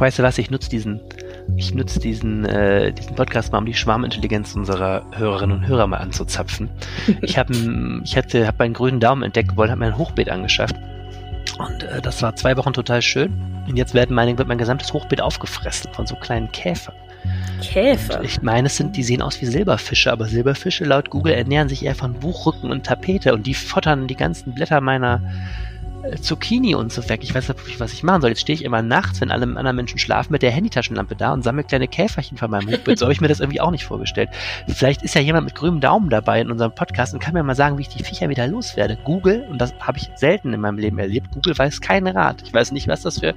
weißt du was, ich nutze diesen, ich nutze diesen, äh, diesen Podcast mal, um die Schwarmintelligenz unserer Hörerinnen und Hörer mal anzuzapfen. ich habe ich hatte, hab meinen grünen Daumen entdeckt gewollt, habe mir ein Hochbeet angeschafft. Und äh, das war zwei Wochen total schön. Und jetzt werden meine, wird mein gesamtes Hochbeet aufgefressen von so kleinen Käfern. Käfer? Und ich meine, es sind, die sehen aus wie Silberfische, aber Silberfische laut Google ernähren sich eher von Buchrücken und Tapete und die futtern die ganzen Blätter meiner Zucchini und so weg. Ich weiß nicht, was ich machen soll. Jetzt stehe ich immer nachts, wenn alle anderen Menschen schlafen, mit der Handytaschenlampe da und sammle kleine Käferchen von meinem Hochbeet. So habe ich mir das irgendwie auch nicht vorgestellt. Vielleicht ist ja jemand mit grünem Daumen dabei in unserem Podcast und kann mir mal sagen, wie ich die Viecher wieder loswerde. Google, und das habe ich selten in meinem Leben erlebt, Google weiß keinen Rat. Ich weiß nicht, was das für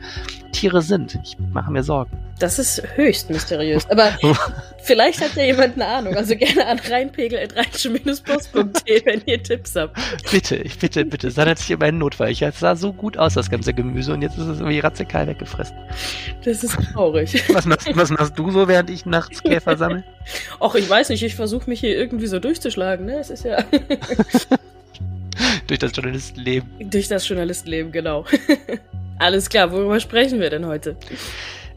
Tiere sind. Ich mache mir Sorgen. Das ist höchst mysteriös. Aber vielleicht hat ja jemand eine Ahnung. Also gerne an reinpegel.rheinische-post.de, wenn ihr Tipps habt. Bitte, ich bitte, bitte. Es handelt sich um einen Notfall. Ich, es sah so gut aus, das ganze Gemüse, und jetzt ist es irgendwie radikal weggefressen. Das ist traurig. Was machst, was machst du so, während ich nachts Käfer sammle? Och, ich weiß nicht. Ich versuche mich hier irgendwie so durchzuschlagen. Ne? Es ist ja... Durch das Journalistenleben. Durch das Journalistenleben, genau. Alles klar, worüber sprechen wir denn heute?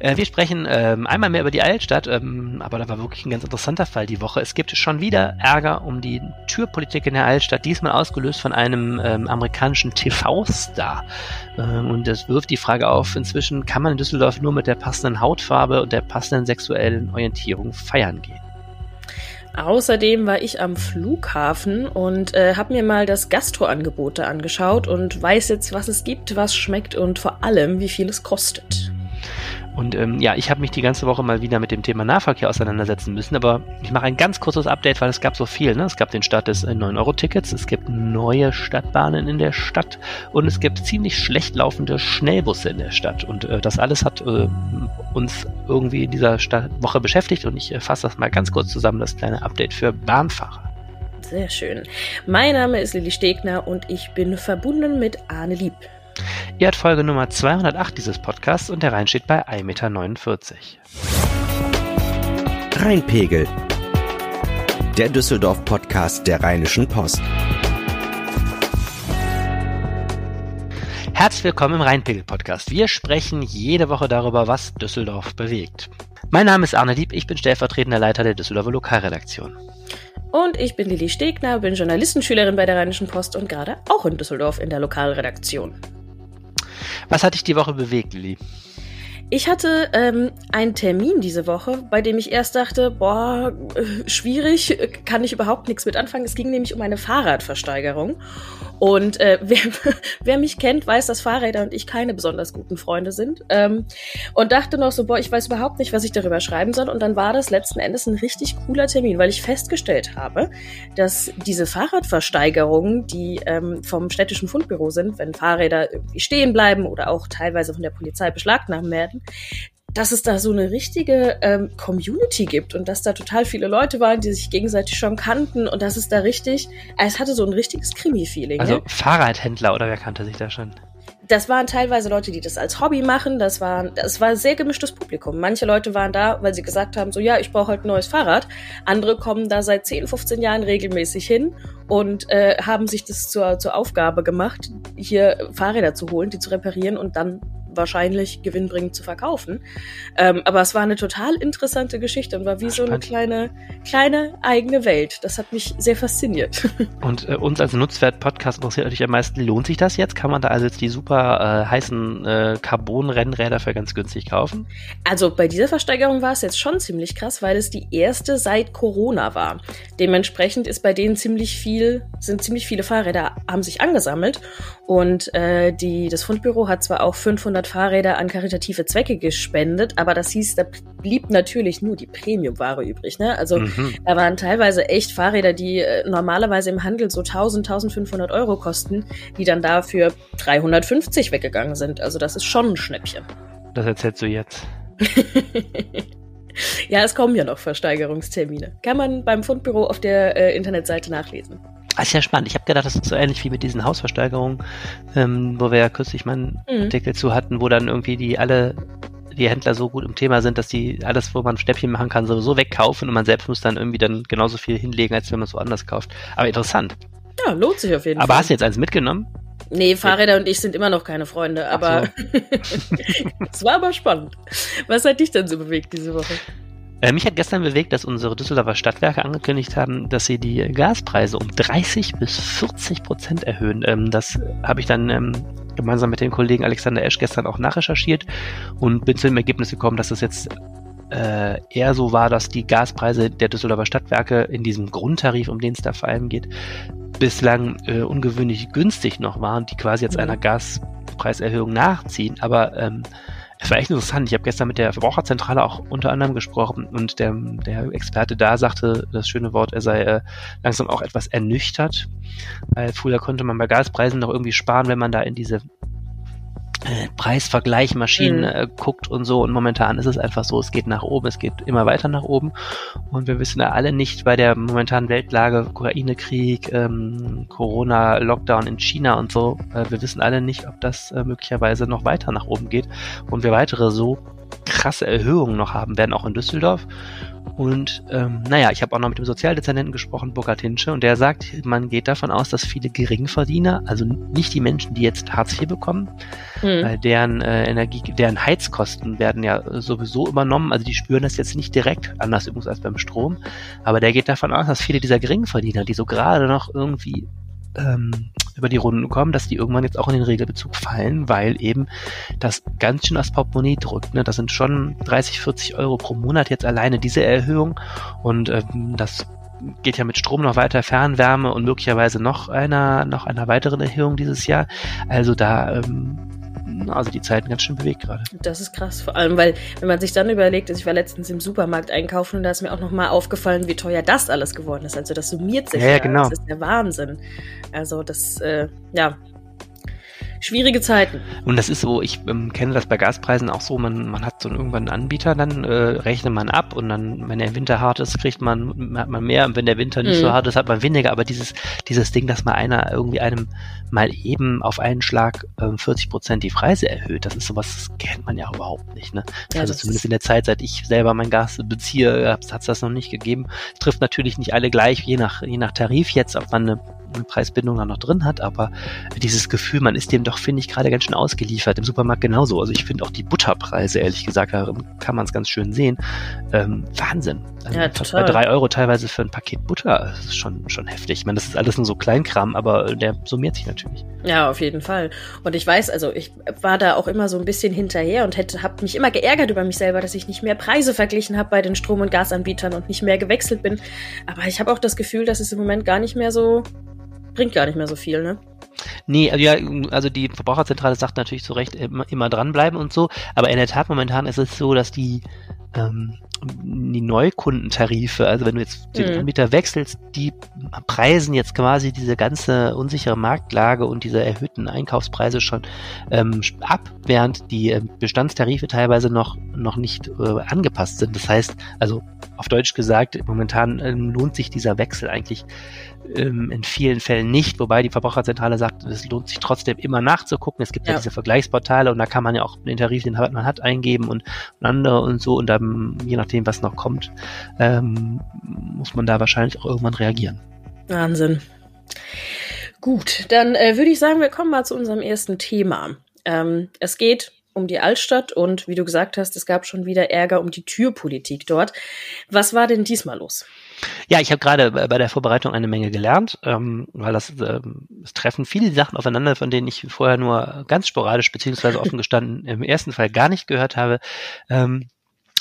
Äh, wir sprechen ähm, einmal mehr über die Altstadt, ähm, aber da war wirklich ein ganz interessanter Fall die Woche. Es gibt schon wieder Ärger um die Türpolitik in der Altstadt, diesmal ausgelöst von einem ähm, amerikanischen TV-Star. Ähm, und es wirft die Frage auf, inzwischen kann man in Düsseldorf nur mit der passenden Hautfarbe und der passenden sexuellen Orientierung feiern gehen. Außerdem war ich am Flughafen und äh, habe mir mal das Gastroangebote angeschaut und weiß jetzt, was es gibt, was schmeckt und vor allem, wie viel es kostet. Und ähm, ja, ich habe mich die ganze Woche mal wieder mit dem Thema Nahverkehr auseinandersetzen müssen, aber ich mache ein ganz kurzes Update, weil es gab so viel. Ne? Es gab den Start des äh, 9-Euro-Tickets, es gibt neue Stadtbahnen in der Stadt und es gibt ziemlich schlecht laufende Schnellbusse in der Stadt. Und äh, das alles hat äh, uns irgendwie in dieser Stadt Woche beschäftigt und ich äh, fasse das mal ganz kurz zusammen, das kleine Update für Bahnfahrer. Sehr schön. Mein Name ist Lilly Stegner und ich bin verbunden mit Arne Lieb. Ihr habt Folge Nummer 208 dieses Podcasts und der Rhein steht bei 1,49 Meter. Rheinpegel. Der Düsseldorf-Podcast der Rheinischen Post. Herzlich willkommen im Rheinpegel-Podcast. Wir sprechen jede Woche darüber, was Düsseldorf bewegt. Mein Name ist Arne Lieb, ich bin stellvertretender Leiter der Düsseldorfer Lokalredaktion. Und ich bin Lili Stegner, bin Journalistenschülerin bei der Rheinischen Post und gerade auch in Düsseldorf in der Lokalredaktion. Was hat dich die Woche bewegt, Lili? Ich hatte ähm, einen Termin diese Woche, bei dem ich erst dachte, boah, äh, schwierig, kann ich überhaupt nichts mit anfangen. Es ging nämlich um eine Fahrradversteigerung. Und äh, wer, wer mich kennt, weiß, dass Fahrräder und ich keine besonders guten Freunde sind. Ähm, und dachte noch so, boah, ich weiß überhaupt nicht, was ich darüber schreiben soll. Und dann war das letzten Endes ein richtig cooler Termin, weil ich festgestellt habe, dass diese Fahrradversteigerungen, die ähm, vom städtischen Fundbüro sind, wenn Fahrräder irgendwie stehen bleiben oder auch teilweise von der Polizei beschlagnahmt werden, dass es da so eine richtige ähm, Community gibt und dass da total viele Leute waren, die sich gegenseitig schon kannten und dass es da richtig, es hatte so ein richtiges Krimi-Feeling. Also ne? Fahrradhändler oder wer kannte sich da schon? Das waren teilweise Leute, die das als Hobby machen. Das war, das war ein sehr gemischtes Publikum. Manche Leute waren da, weil sie gesagt haben, so ja, ich brauche halt ein neues Fahrrad. Andere kommen da seit 10, 15 Jahren regelmäßig hin und äh, haben sich das zur, zur Aufgabe gemacht, hier Fahrräder zu holen, die zu reparieren und dann wahrscheinlich gewinnbringend zu verkaufen. Ähm, aber es war eine total interessante Geschichte und war wie Ach, so eine kleine, kleine eigene Welt. Das hat mich sehr fasziniert. Und äh, uns als Nutzwert-Podcast interessiert natürlich am meisten, lohnt sich das jetzt? Kann man da also jetzt die super äh, heißen äh, Carbon-Rennräder für ganz günstig kaufen? Also bei dieser Versteigerung war es jetzt schon ziemlich krass, weil es die erste seit Corona war. Dementsprechend ist bei denen ziemlich viel, sind ziemlich viele Fahrräder, haben sich angesammelt und äh, die, das Fundbüro hat zwar auch 500 500 Fahrräder an karitative Zwecke gespendet, aber das hieß, da blieb natürlich nur die Premium-Ware übrig. Ne? Also mhm. da waren teilweise echt Fahrräder, die äh, normalerweise im Handel so 1000, 1500 Euro kosten, die dann dafür 350 weggegangen sind. Also das ist schon ein Schnäppchen. Das erzählst du jetzt. ja, es kommen ja noch Versteigerungstermine. Kann man beim Fundbüro auf der äh, Internetseite nachlesen. Das ist ja spannend. Ich habe gedacht, das ist so ähnlich wie mit diesen Hausversteigerungen, ähm, wo wir ja kürzlich mal einen mhm. Artikel zu hatten, wo dann irgendwie die alle die Händler so gut im Thema sind, dass die alles, wo man Stäbchen machen kann, sowieso wegkaufen und man selbst muss dann irgendwie dann genauso viel hinlegen, als wenn man es woanders kauft. Aber interessant. Ja, lohnt sich auf jeden Aber Fall. Aber hast du jetzt eins mitgenommen? Nee, Fahrräder und ich sind immer noch keine Freunde, aber es war aber spannend. Was hat dich denn so bewegt diese Woche? Äh, mich hat gestern bewegt, dass unsere Düsseldorfer Stadtwerke angekündigt haben, dass sie die Gaspreise um 30 bis 40 Prozent erhöhen. Ähm, das habe ich dann ähm, gemeinsam mit dem Kollegen Alexander Esch gestern auch nachrecherchiert und bin zu dem Ergebnis gekommen, dass das jetzt äh, eher so war, dass die Gaspreise der Düsseldorfer Stadtwerke in diesem Grundtarif, um den es da vor allem geht, bislang äh, ungewöhnlich günstig noch waren, die quasi jetzt mhm. einer Gaspreiserhöhung nachziehen. Aber ähm, es war echt interessant. Ich habe gestern mit der Verbraucherzentrale auch unter anderem gesprochen und der, der Experte da sagte das schöne Wort, er sei äh, langsam auch etwas ernüchtert. Weil früher konnte man bei Gaspreisen noch irgendwie sparen, wenn man da in diese Preisvergleichmaschinen mhm. äh, guckt und so. Und momentan ist es einfach so, es geht nach oben, es geht immer weiter nach oben. Und wir wissen ja alle nicht bei der momentanen Weltlage, Ukraine-Krieg, ähm, Corona, Lockdown in China und so, äh, wir wissen alle nicht, ob das äh, möglicherweise noch weiter nach oben geht und wir weitere so krasse Erhöhungen noch haben werden, auch in Düsseldorf. Und ähm, naja, ich habe auch noch mit dem Sozialdezernenten gesprochen, Burkhard Hinsche, und der sagt, man geht davon aus, dass viele Geringverdiener, also nicht die Menschen, die jetzt Hartz IV bekommen, mhm. weil deren äh, Energie, deren Heizkosten werden ja sowieso übernommen, also die spüren das jetzt nicht direkt, anders übrigens als beim Strom, aber der geht davon aus, dass viele dieser Geringverdiener, die so gerade noch irgendwie ähm, über die Runden kommen, dass die irgendwann jetzt auch in den Regelbezug fallen, weil eben das ganz schön das Portemonnaie drückt. Ne? Das sind schon 30, 40 Euro pro Monat jetzt alleine diese Erhöhung und ähm, das geht ja mit Strom noch weiter, Fernwärme und möglicherweise noch einer, noch einer weiteren Erhöhung dieses Jahr. Also da ähm, also die Zeiten ganz schön bewegt gerade. Das ist krass, vor allem, weil wenn man sich dann überlegt, also ich war letztens im Supermarkt einkaufen und da ist mir auch nochmal aufgefallen, wie teuer das alles geworden ist. Also das summiert sich ja, ja genau. Das ist der Wahnsinn. Also das, äh, ja, schwierige Zeiten. Und das ist so, ich ähm, kenne das bei Gaspreisen auch so, man, man hat so irgendwann einen Anbieter, dann äh, rechnet man ab und dann, wenn der Winter hart ist, kriegt man, hat man mehr und wenn der Winter nicht mhm. so hart ist, hat man weniger. Aber dieses, dieses Ding, dass mal einer irgendwie einem mal eben auf einen Schlag äh, 40 Prozent die Preise erhöht, das ist sowas, das kennt man ja überhaupt nicht. Ne? Ja, also zumindest in der Zeit, seit ich selber mein Gas beziehe, hat es das noch nicht gegeben. Trifft natürlich nicht alle gleich, je nach, je nach Tarif jetzt, ob man eine Preisbindung da noch drin hat, aber dieses Gefühl, man ist dem doch, finde ich, gerade ganz schön ausgeliefert. Im Supermarkt genauso. Also ich finde auch die Butterpreise, ehrlich gesagt, da kann man es ganz schön sehen. Ähm, Wahnsinn. Also ja, fast bei drei Euro teilweise für ein Paket Butter. Das ist schon, schon heftig. Ich meine, das ist alles nur so Kleinkram, aber der summiert sich natürlich. Ja, auf jeden Fall. Und ich weiß, also ich war da auch immer so ein bisschen hinterher und hätte, habe mich immer geärgert über mich selber, dass ich nicht mehr Preise verglichen habe bei den Strom- und Gasanbietern und nicht mehr gewechselt bin. Aber ich habe auch das Gefühl, dass es im Moment gar nicht mehr so bringt gar nicht mehr so viel, ne? Nee, also ja, also die Verbraucherzentrale sagt natürlich zu Recht immer, immer dranbleiben und so, aber in der Tat momentan ist es so, dass die ähm, die Neukundentarife, also wenn du jetzt den mhm. Anbieter wechselst, die preisen jetzt quasi diese ganze unsichere Marktlage und diese erhöhten Einkaufspreise schon ähm, ab, während die äh, Bestandstarife teilweise noch, noch nicht äh, angepasst sind. Das heißt, also auf Deutsch gesagt, momentan ähm, lohnt sich dieser Wechsel eigentlich ähm, in vielen Fällen nicht, wobei die Verbraucherzentrale sagt, es lohnt sich trotzdem immer nachzugucken. Es gibt ja, ja diese Vergleichsportale und da kann man ja auch den Tarif, den man hat, eingeben und, und andere und so und dann, je nachdem, was noch kommt, ähm, muss man da wahrscheinlich auch irgendwann reagieren. Wahnsinn. Gut, dann äh, würde ich sagen, wir kommen mal zu unserem ersten Thema. Ähm, es geht um die Altstadt und wie du gesagt hast, es gab schon wieder Ärger um die Türpolitik dort. Was war denn diesmal los? Ja, ich habe gerade bei der Vorbereitung eine Menge gelernt, ähm, weil das ähm, es treffen viele Sachen aufeinander, von denen ich vorher nur ganz sporadisch beziehungsweise offen gestanden im ersten Fall gar nicht gehört habe. Ähm,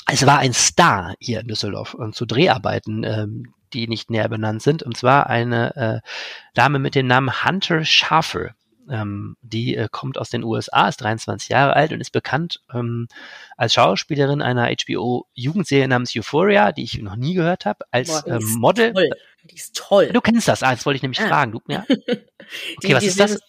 es war ein Star hier in Düsseldorf und zu Dreharbeiten, ähm, die nicht näher benannt sind, und zwar eine äh, Dame mit dem Namen Hunter Schafer. Ähm, die äh, kommt aus den USA, ist 23 Jahre alt und ist bekannt ähm, als Schauspielerin einer HBO-Jugendserie namens Euphoria, die ich noch nie gehört habe, als Boah, ähm, Model. Toll. Die ist toll. Du kennst das, ah, das wollte ich nämlich ah. fragen. Du, ja. Okay, die, was die ist das?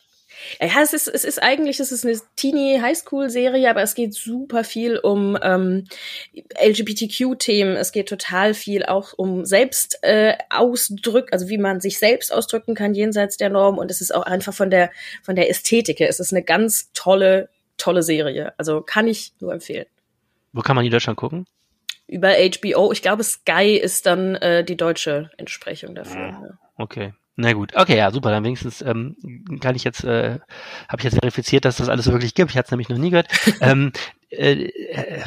Ja, es ist, es ist eigentlich, es ist eine Teenie Highschool-Serie, aber es geht super viel um ähm, LGBTQ-Themen. Es geht total viel auch um Selbst äh, also wie man sich selbst ausdrücken kann jenseits der Norm. Und es ist auch einfach von der von der Ästhetik her. Es ist eine ganz tolle, tolle Serie. Also kann ich nur empfehlen. Wo kann man die Deutschland gucken? Über HBO. Ich glaube, Sky ist dann äh, die deutsche Entsprechung dafür. Ja. Okay. Na gut, okay, ja, super. Dann wenigstens ähm, kann ich jetzt, äh, habe ich jetzt verifiziert, dass das alles wirklich gibt. Ich hatte es nämlich noch nie gehört. ähm, äh, äh,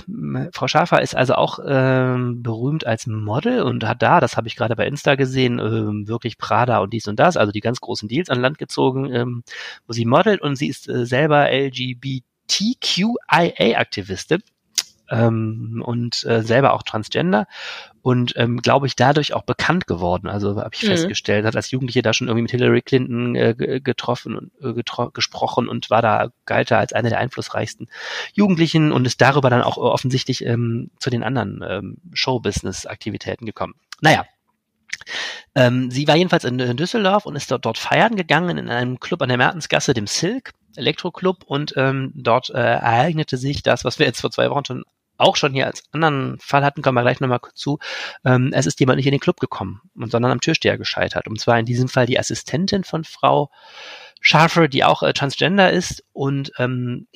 Frau Schafer ist also auch ähm, berühmt als Model und hat da, das habe ich gerade bei Insta gesehen, ähm, wirklich Prada und dies und das, also die ganz großen Deals an Land gezogen, ähm, wo sie modelt und sie ist äh, selber LGBTQIA-Aktivistin ähm, und äh, selber auch Transgender und ähm, glaube ich dadurch auch bekannt geworden. Also habe ich mhm. festgestellt, hat als Jugendliche da schon irgendwie mit Hillary Clinton äh, getroffen und äh, getro gesprochen und war da galt als einer der einflussreichsten Jugendlichen und ist darüber dann auch offensichtlich ähm, zu den anderen ähm, Show-Business-Aktivitäten gekommen. Naja, ähm, sie war jedenfalls in, in, Düsseldorf und ist dort, dort feiern gegangen in einem Club an der Mertensgasse, dem Silk Elektroclub und ähm, dort äh, ereignete sich das, was wir jetzt vor zwei Wochen schon auch schon hier als anderen Fall hatten, kommen wir gleich nochmal zu, ähm, es ist jemand nicht in den Club gekommen, sondern am Türsteher gescheitert. Und zwar in diesem Fall die Assistentin von Frau Scharfer, die auch äh, Transgender ist und ähm,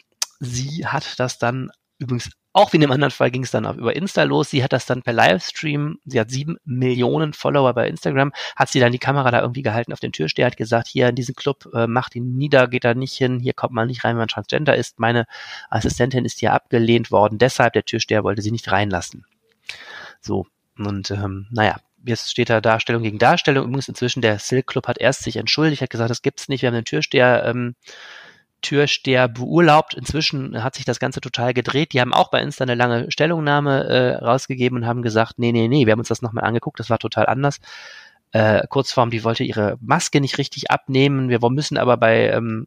sie hat das dann übrigens auch wie in dem anderen Fall ging es dann auch über Insta los. Sie hat das dann per Livestream, sie hat sieben Millionen Follower bei Instagram, hat sie dann die Kamera da irgendwie gehalten auf den Türsteher, hat gesagt, hier in diesem Club, äh, macht ihn nieder, geht da nicht hin, hier kommt man nicht rein, wenn man Transgender ist. Meine Assistentin ist hier abgelehnt worden, deshalb der Türsteher wollte sie nicht reinlassen. So, und ähm, naja, jetzt steht da Darstellung gegen Darstellung. Übrigens inzwischen der Silk Club hat erst sich entschuldigt, hat gesagt, das gibt's nicht, wir haben den Türsteher ähm, Türsteher beurlaubt. Inzwischen hat sich das Ganze total gedreht. Die haben auch bei Insta eine lange Stellungnahme äh, rausgegeben und haben gesagt, nee, nee, nee, wir haben uns das nochmal angeguckt, das war total anders. Äh, Kurzform, die wollte ihre Maske nicht richtig abnehmen. Wir müssen aber bei ähm,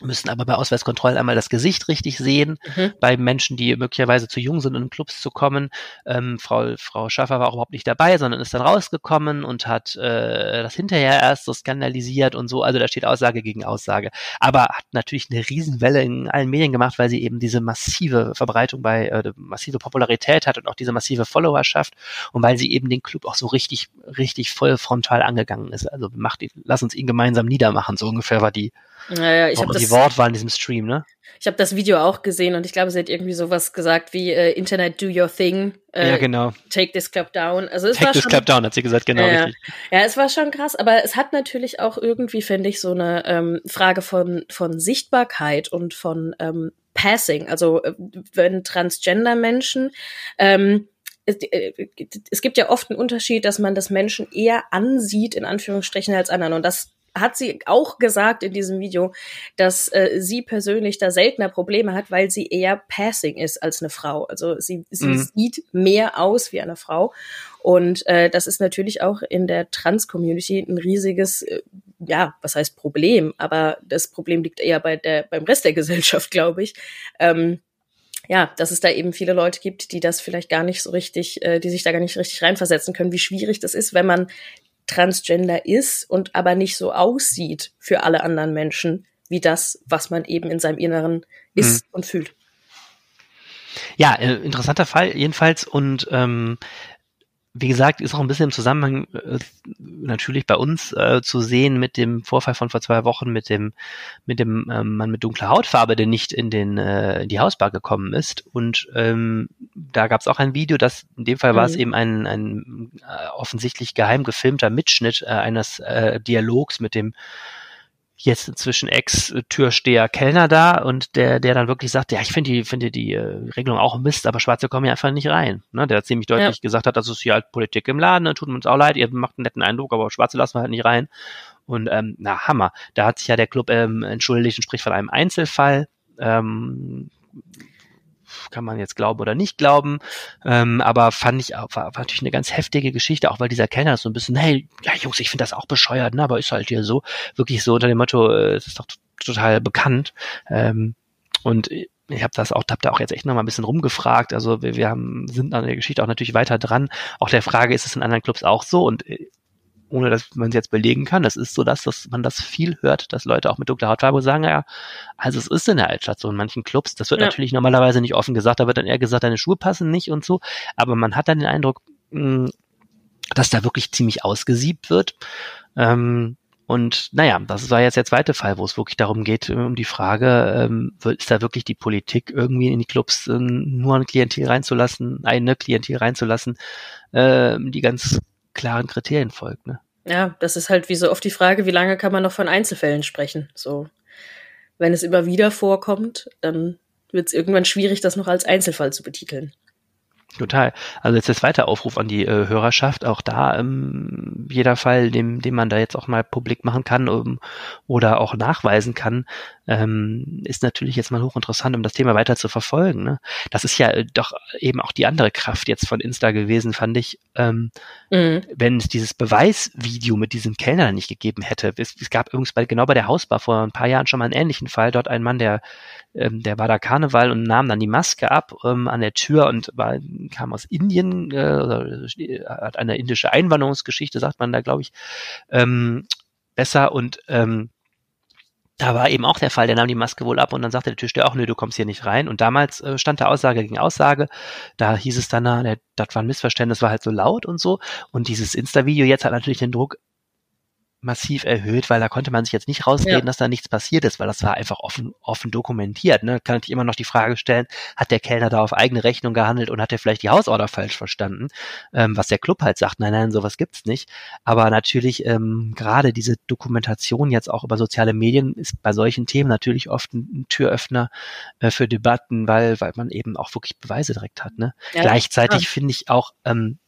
müssen aber bei Ausweiskontrollen einmal das Gesicht richtig sehen, mhm. bei Menschen, die möglicherweise zu jung sind, in Clubs zu kommen. Ähm, Frau, Frau Schaffer war auch überhaupt nicht dabei, sondern ist dann rausgekommen und hat äh, das hinterher erst so skandalisiert und so. Also da steht Aussage gegen Aussage. Aber hat natürlich eine Riesenwelle in allen Medien gemacht, weil sie eben diese massive Verbreitung bei, äh, massive Popularität hat und auch diese massive Followerschaft und weil sie eben den Club auch so richtig, richtig voll frontal angegangen ist. Also macht, lass uns ihn gemeinsam niedermachen, so ungefähr war die naja, ich habe die Wortwahl in diesem Stream, ne? Ich habe das Video auch gesehen und ich glaube, sie hat irgendwie sowas gesagt wie äh, Internet do your thing. Äh, ja, genau. Take this club down. Also es take war this schon, club down, hat sie gesagt, genau. Ja, richtig. ja, es war schon krass, aber es hat natürlich auch irgendwie, finde ich, so eine ähm, Frage von, von Sichtbarkeit und von ähm, Passing. Also äh, wenn Transgender-Menschen ähm, es, äh, es gibt ja oft einen Unterschied, dass man das Menschen eher ansieht, in Anführungsstrichen, als anderen. Und das hat sie auch gesagt in diesem Video, dass äh, sie persönlich da seltener Probleme hat, weil sie eher passing ist als eine Frau. Also sie, sie mhm. sieht mehr aus wie eine Frau. Und äh, das ist natürlich auch in der Trans-Community ein riesiges, äh, ja, was heißt Problem, aber das Problem liegt eher bei der, beim Rest der Gesellschaft, glaube ich. Ähm, ja, dass es da eben viele Leute gibt, die das vielleicht gar nicht so richtig, äh, die sich da gar nicht richtig reinversetzen können, wie schwierig das ist, wenn man transgender ist und aber nicht so aussieht für alle anderen Menschen wie das, was man eben in seinem Inneren ist mhm. und fühlt. Ja, äh, interessanter Fall jedenfalls und ähm, wie gesagt, ist auch ein bisschen im Zusammenhang äh, natürlich bei uns äh, zu sehen mit dem Vorfall von vor zwei Wochen mit dem mit dem ähm, Mann mit dunkler Hautfarbe, der nicht in den äh, in die Hausbar gekommen ist. Und ähm, da gab es auch ein Video, das in dem Fall mhm. war es eben ein, ein äh, offensichtlich geheim gefilmter Mitschnitt äh, eines äh, Dialogs mit dem jetzt inzwischen Ex-Türsteher Kellner da und der, der dann wirklich sagt, ja, ich finde die, finde die äh, Regelung auch Mist, aber Schwarze kommen ja einfach nicht rein. Ne? Der ziemlich deutlich ja. gesagt hat, das ist hier halt Politik im Laden, ne? tut uns auch leid, ihr macht einen netten Eindruck, aber Schwarze lassen wir halt nicht rein. Und ähm, na, Hammer. Da hat sich ja der Club ähm, entschuldigt und spricht von einem Einzelfall. Ähm, kann man jetzt glauben oder nicht glauben, ähm, aber fand ich war, war natürlich eine ganz heftige Geschichte, auch weil dieser Kellner so ein bisschen, hey, ja Jungs, ich finde das auch bescheuert, ne, aber ist halt hier so, wirklich so unter dem Motto, äh, es ist doch total bekannt. Ähm, und ich habe das auch, hab da auch jetzt echt noch mal ein bisschen rumgefragt. Also wir, wir haben, sind an der Geschichte auch natürlich weiter dran. Auch der Frage, ist es in anderen Clubs auch so? Und äh, ohne dass man es jetzt belegen kann. Das ist so, dass, dass man das viel hört, dass Leute auch mit dunkler Hautfarbe sagen, ja, also es ist in der Altstadt so in manchen Clubs. Das wird ja. natürlich normalerweise nicht offen gesagt, da wird dann eher gesagt, deine Schuhe passen nicht und so. Aber man hat dann den Eindruck, mh, hm, dass da wirklich ziemlich ausgesiebt wird. Ähm, und naja, das war jetzt der zweite Fall, wo es wirklich darum geht, um die Frage, ähm, ist da wirklich die Politik irgendwie in die Clubs äh, nur ein Klientel reinzulassen, eine Klientel reinzulassen, äh, die ganz klaren Kriterien folgt. Ne? Ja, das ist halt wie so oft die Frage, wie lange kann man noch von Einzelfällen sprechen? So, wenn es immer wieder vorkommt, dann wird es irgendwann schwierig, das noch als Einzelfall zu betiteln. Total. Also jetzt der zweite Aufruf an die äh, Hörerschaft, auch da ähm, jeder Fall, dem, dem man da jetzt auch mal publik machen kann um, oder auch nachweisen kann, ähm, ist natürlich jetzt mal hochinteressant, um das Thema weiter zu verfolgen. Ne? Das ist ja äh, doch eben auch die andere Kraft jetzt von Insta gewesen, fand ich. Ähm, mhm. Wenn es dieses Beweisvideo mit diesem Kellner nicht gegeben hätte. Es, es gab übrigens bei, genau bei der Hausbar vor ein paar Jahren schon mal einen ähnlichen Fall. Dort ein Mann, der, ähm, der war da Karneval und nahm dann die Maske ab ähm, an der Tür und war, kam aus Indien, äh, hat eine indische Einwanderungsgeschichte, sagt man da, glaube ich, ähm, besser und ähm, da war eben auch der Fall, der nahm die Maske wohl ab und dann sagte der Türsteher auch, nö, du kommst hier nicht rein. Und damals äh, stand da Aussage gegen Aussage. Da hieß es dann, na, das war ein Missverständnis, war halt so laut und so. Und dieses Insta-Video jetzt hat natürlich den Druck massiv erhöht, weil da konnte man sich jetzt nicht rausreden, ja. dass da nichts passiert ist, weil das war einfach offen, offen dokumentiert. Ne? Kann ich immer noch die Frage stellen, hat der Kellner da auf eigene Rechnung gehandelt und hat er vielleicht die Hausorder falsch verstanden? Ähm, was der Club halt sagt, nein, nein, sowas gibt's nicht. Aber natürlich ähm, gerade diese Dokumentation jetzt auch über soziale Medien ist bei solchen Themen natürlich oft ein, Türöffner äh, für Debatten, weil, weil man eben auch wirklich Beweise direkt hat. Ne? Ja, Gleichzeitig finde ich auch, ähm,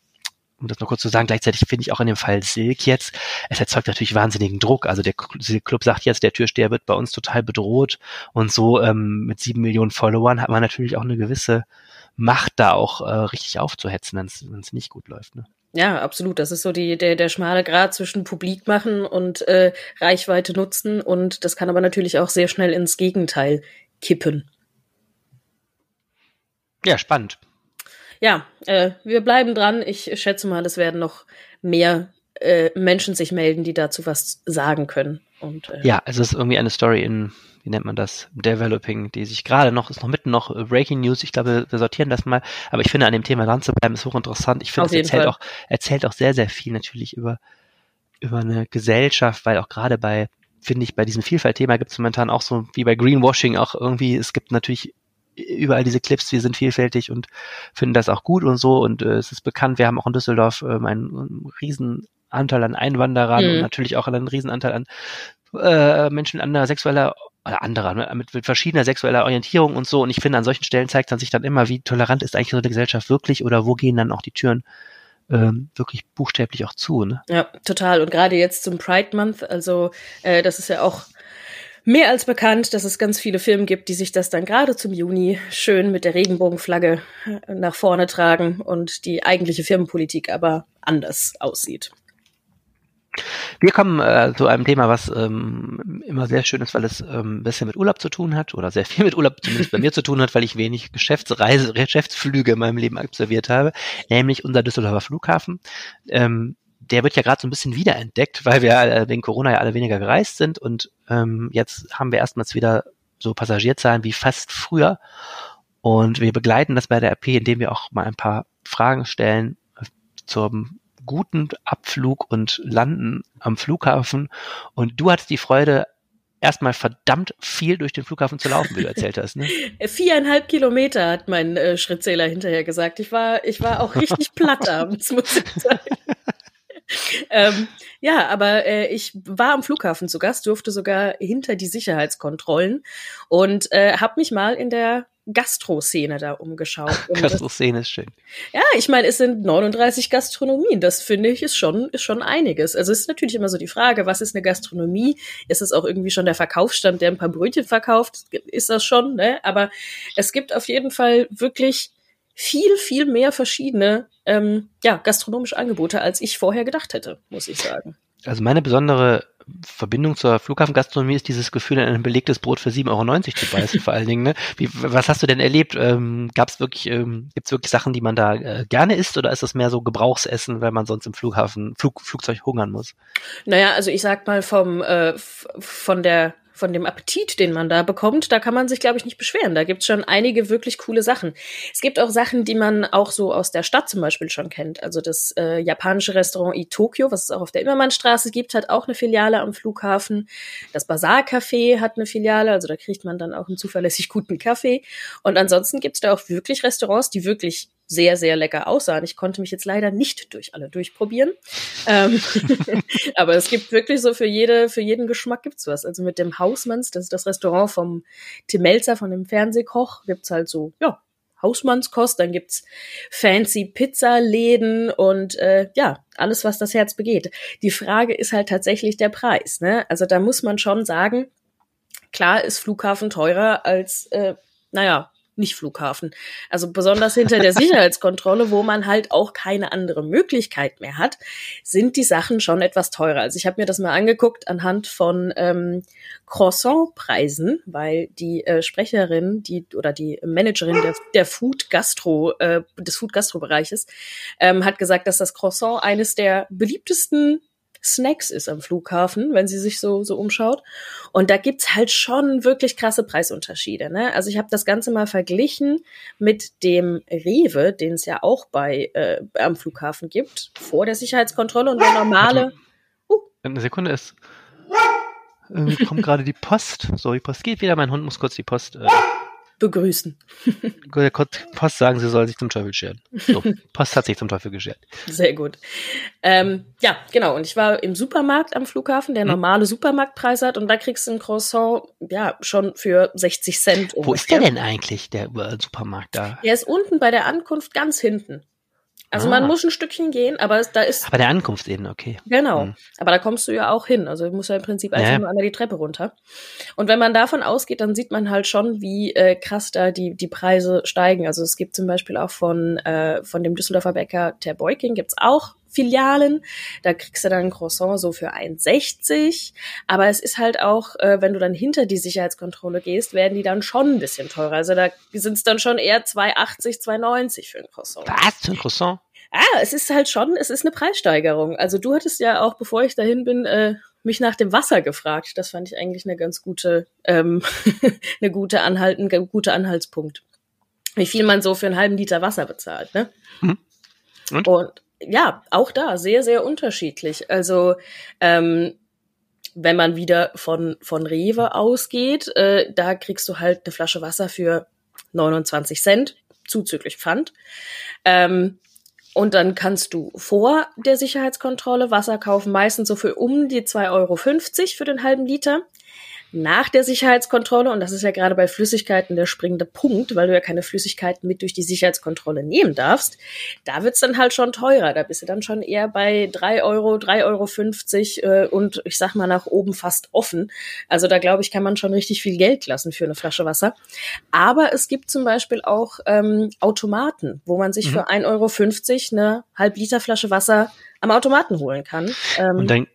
um das noch kurz zu sagen, gleichzeitig finde ich auch in dem Fall Silk jetzt, es erzeugt natürlich wahnsinnigen Druck. Also der Club sagt jetzt, der Türsteher wird bei uns total bedroht und so ähm, mit sieben Millionen Followern hat man natürlich auch eine gewisse Macht, da auch äh, richtig aufzuhetzen, wenn es nicht gut läuft. Ne? Ja, absolut. Das ist so die, der, der schmale Grad zwischen Publik machen und äh, Reichweite nutzen und das kann aber natürlich auch sehr schnell ins Gegenteil kippen. Ja, spannend ja, äh, wir bleiben dran. Ich schätze mal, es werden noch mehr äh, Menschen sich melden, die dazu was sagen können. Und, äh, ja, es ist irgendwie eine Story in, wie nennt man das, Developing, die sich gerade noch, ist noch mitten noch äh, Breaking News. Ich glaube, wir sortieren das mal. Aber ich finde, an dem Thema dran zu bleiben, ist hochinteressant. Ich finde, es erzählt auch, erzählt auch sehr, sehr viel natürlich über, über eine Gesellschaft, weil auch gerade bei, finde ich, bei diesem Vielfalt-Thema gibt es momentan auch so, wie bei Greenwashing auch irgendwie, es gibt natürlich überall diese Clips, wir sind vielfältig und finden das auch gut und so. Und äh, es ist bekannt, wir haben auch in Düsseldorf ähm, einen, einen riesen Anteil an Einwanderern mhm. und natürlich auch einen riesen Anteil an äh, Menschen anderer sexueller oder anderer, ne, mit, mit verschiedener sexueller Orientierung und so. Und ich finde, an solchen Stellen zeigt dann sich dann immer, wie tolerant ist eigentlich so eine Gesellschaft wirklich oder wo gehen dann auch die Türen ähm, wirklich buchstäblich auch zu. Ne? Ja, total. Und gerade jetzt zum Pride Month, also äh, das ist ja auch mehr als bekannt, dass es ganz viele Firmen gibt, die sich das dann gerade zum Juni schön mit der Regenbogenflagge äh, nach vorne tragen und die eigentliche Firmenpolitik aber anders aussieht. Wir kommen äh, zu einem Thema, was ähm, immer sehr schön ist, weil es ähm, ein bisschen mit Urlaub zu tun hat oder sehr viel mit Urlaub zumindest bei mir zu tun hat, weil ich wenig Geschäftsreise, Geschäftsflüge in meinem Leben absolviert habe, nämlich unser Düsseldorfer Flughafen. Ähm, der wird ja gerade so ein bisschen wiederentdeckt, weil wir äh, wegen Corona ja alle weniger gereist sind und ähm, jetzt haben wir erstmals wieder so Passagierzahlen wie fast früher. Und wir begleiten das bei der RP, indem wir auch mal ein paar Fragen stellen äh, zum guten Abflug und Landen am Flughafen. Und du hattest die Freude, erstmal verdammt viel durch den Flughafen zu laufen, wie du erzählt hast. Ne? Viereinhalb Kilometer hat mein äh, Schrittzähler hinterher gesagt. Ich war, ich war auch richtig platt abends, muss ich sagen. ähm, ja, aber äh, ich war am Flughafen zu Gast, durfte sogar hinter die Sicherheitskontrollen und äh, habe mich mal in der Gastro-Szene da umgeschaut. Gastro-Szene ist schön. Ja, ich meine, es sind 39 Gastronomien. Das finde ich ist schon, ist schon einiges. Also es ist natürlich immer so die Frage, was ist eine Gastronomie? Ist es auch irgendwie schon der Verkaufsstand, der ein paar Brötchen verkauft? Ist das schon, ne? Aber es gibt auf jeden Fall wirklich viel, viel mehr verschiedene ähm, ja, gastronomische Angebote, als ich vorher gedacht hätte, muss ich sagen. Also meine besondere Verbindung zur Flughafengastronomie ist dieses Gefühl, ein belegtes Brot für 7,90 Euro zu beißen, vor allen Dingen. Ne? Wie, was hast du denn erlebt? Ähm, Gab es wirklich, ähm, gibt es wirklich Sachen, die man da äh, gerne isst oder ist das mehr so Gebrauchsessen, weil man sonst im Flughafen, Flug, Flugzeug hungern muss? Naja, also ich sag mal vom äh, von der von dem Appetit, den man da bekommt, da kann man sich, glaube ich, nicht beschweren. Da gibt's schon einige wirklich coole Sachen. Es gibt auch Sachen, die man auch so aus der Stadt zum Beispiel schon kennt. Also das äh, japanische Restaurant Itokyo, was es auch auf der Immermannstraße gibt, hat auch eine Filiale am Flughafen. Das Bazaar Café hat eine Filiale, also da kriegt man dann auch einen zuverlässig guten Kaffee. Und ansonsten gibt's da auch wirklich Restaurants, die wirklich sehr, sehr lecker aussahen. Ich konnte mich jetzt leider nicht durch alle durchprobieren. ähm, aber es gibt wirklich so für jede, für jeden Geschmack gibt's was. Also mit dem Hausmanns, das ist das Restaurant vom Tim Melzer, von dem Fernsehkoch, gibt's halt so, ja, Hausmannskost, dann gibt's fancy Pizzaläden und äh, ja, alles, was das Herz begeht. Die Frage ist halt tatsächlich der Preis. Ne? Also da muss man schon sagen, klar ist Flughafen teurer als, äh, naja, nicht Flughafen. Also besonders hinter der Sicherheitskontrolle, wo man halt auch keine andere Möglichkeit mehr hat, sind die Sachen schon etwas teurer. Also ich habe mir das mal angeguckt anhand von ähm, Croissant-Preisen, weil die äh, Sprecherin, die oder die Managerin der, der Food Gastro äh, des Food Gastro Bereiches ähm, hat gesagt, dass das Croissant eines der beliebtesten Snacks ist am Flughafen, wenn sie sich so, so umschaut. Und da gibt's halt schon wirklich krasse Preisunterschiede. Ne? Also ich habe das Ganze mal verglichen mit dem Rewe, den es ja auch bei äh, am Flughafen gibt, vor der Sicherheitskontrolle und der normale. Uh. Eine Sekunde ist. Irgendwie kommt gerade die Post. So, die Post geht wieder. Mein Hund muss kurz die Post. Äh begrüßen. Der Post sagen, sie soll sich zum Teufel scheren. So, Post hat sich zum Teufel geschert. Sehr gut. Ähm, ja, genau. Und ich war im Supermarkt am Flughafen, der hm. normale. Supermarktpreis hat. Und da kriegst du ein Croissant, ja, schon für 60 Cent. Ungefähr. Wo ist der denn eigentlich, der Supermarkt da? Der ist unten bei der Ankunft ganz hinten. Also ah. man muss ein Stückchen gehen, aber da ist. Aber der Ankunftsebene, okay. Genau. Hm. Aber da kommst du ja auch hin. Also du musst ja im Prinzip einfach ja. nur einmal die Treppe runter. Und wenn man davon ausgeht, dann sieht man halt schon, wie äh, krass da die, die Preise steigen. Also es gibt zum Beispiel auch von, äh, von dem Düsseldorfer Bäcker Terbeuking gibt's auch Filialen. Da kriegst du dann ein Croissant so für 1,60. Aber es ist halt auch, äh, wenn du dann hinter die Sicherheitskontrolle gehst, werden die dann schon ein bisschen teurer. Also da sind es dann schon eher 2,80, 2,90 für ein Croissant. Was für ein Croissant? Ah, es ist halt schon, es ist eine Preissteigerung. Also du hattest ja auch, bevor ich dahin bin, äh, mich nach dem Wasser gefragt. Das fand ich eigentlich eine ganz gute, ähm, eine gute Anhalt, ein guter Anhaltspunkt. Wie viel man so für einen halben Liter Wasser bezahlt, ne? Hm. Und? Und ja, auch da sehr, sehr unterschiedlich. Also ähm, wenn man wieder von, von Rewe ausgeht, äh, da kriegst du halt eine Flasche Wasser für 29 Cent, zuzüglich Pfand. Ähm, und dann kannst du vor der Sicherheitskontrolle Wasser kaufen, meistens so für um die 2,50 Euro für den halben Liter nach der Sicherheitskontrolle, und das ist ja gerade bei Flüssigkeiten der springende Punkt, weil du ja keine Flüssigkeiten mit durch die Sicherheitskontrolle nehmen darfst, da wird's dann halt schon teurer. Da bist du dann schon eher bei drei Euro, drei Euro fünfzig äh, und ich sag mal nach oben fast offen. Also da glaube ich, kann man schon richtig viel Geld lassen für eine Flasche Wasser. Aber es gibt zum Beispiel auch ähm, Automaten, wo man sich mhm. für ein Euro fünfzig eine halb Liter Flasche Wasser am Automaten holen kann. Ähm, und dann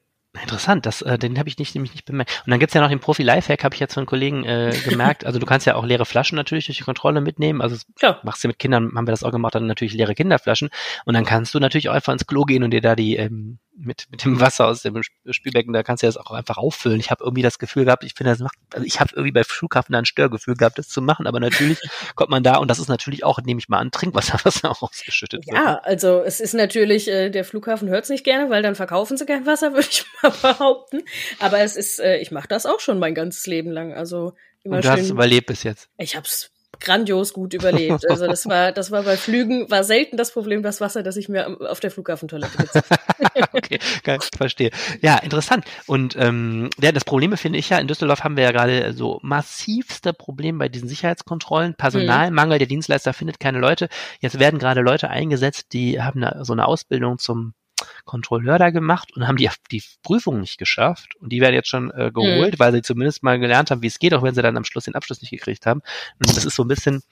Interessant, das, äh, den habe ich nicht, nämlich nicht bemerkt. Und dann gibt's ja noch den Profi-Lifehack, habe ich jetzt von Kollegen äh, gemerkt. Also du kannst ja auch leere Flaschen natürlich durch die Kontrolle mitnehmen. Also ja. machst du mit Kindern, haben wir das auch gemacht, dann natürlich leere Kinderflaschen. Und dann kannst du natürlich auch einfach ins Klo gehen und dir da die ähm, mit, mit dem Wasser aus dem Spülbecken, da kannst du das auch einfach auffüllen. Ich habe irgendwie das Gefühl gehabt, ich finde, das macht, also ich habe irgendwie bei Flughafen ein Störgefühl gehabt, das zu machen, aber natürlich kommt man da und das ist natürlich auch, nehme ich mal an, Trinkwasser, was da auch ausgeschüttet wird. Ja, also es ist natürlich, äh, der Flughafen hört es nicht gerne, weil dann verkaufen sie kein Wasser, würde ich mal behaupten. Aber es ist, äh, ich mache das auch schon mein ganzes Leben lang. Also immer und du schön, hast überlebt bis jetzt. Ich hab's grandios gut überlebt. Also das war, das war bei Flügen, war selten das Problem, das Wasser, das ich mir auf der Flughafentoilette gezapft Okay, geil, verstehe. Ja, interessant. Und ähm, ja, das Problem finde ich ja, in Düsseldorf haben wir ja gerade so massivste Problem bei diesen Sicherheitskontrollen. Personalmangel, der Dienstleister findet keine Leute. Jetzt werden gerade Leute eingesetzt, die haben eine, so eine Ausbildung zum Kontrolleur da gemacht und haben die, die Prüfung nicht geschafft. Und die werden jetzt schon äh, geholt, mhm. weil sie zumindest mal gelernt haben, wie es geht, auch wenn sie dann am Schluss den Abschluss nicht gekriegt haben. Und das ist so ein bisschen,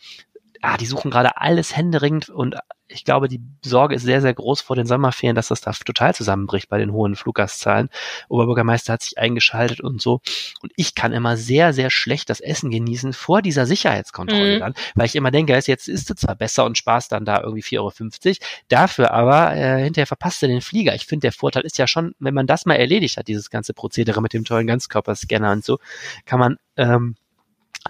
ah, die suchen gerade alles händeringend und ich glaube, die Sorge ist sehr, sehr groß vor den Sommerferien, dass das da total zusammenbricht bei den hohen Fluggastzahlen. Oberbürgermeister hat sich eingeschaltet und so. Und ich kann immer sehr, sehr schlecht das Essen genießen vor dieser Sicherheitskontrolle mhm. dann, weil ich immer denke, jetzt ist es zwar besser und Spaß dann da irgendwie 4,50 Euro, dafür aber äh, hinterher verpasst du den Flieger. Ich finde, der Vorteil ist ja schon, wenn man das mal erledigt hat, dieses ganze Prozedere mit dem tollen Ganzkörperscanner und so, kann man ähm,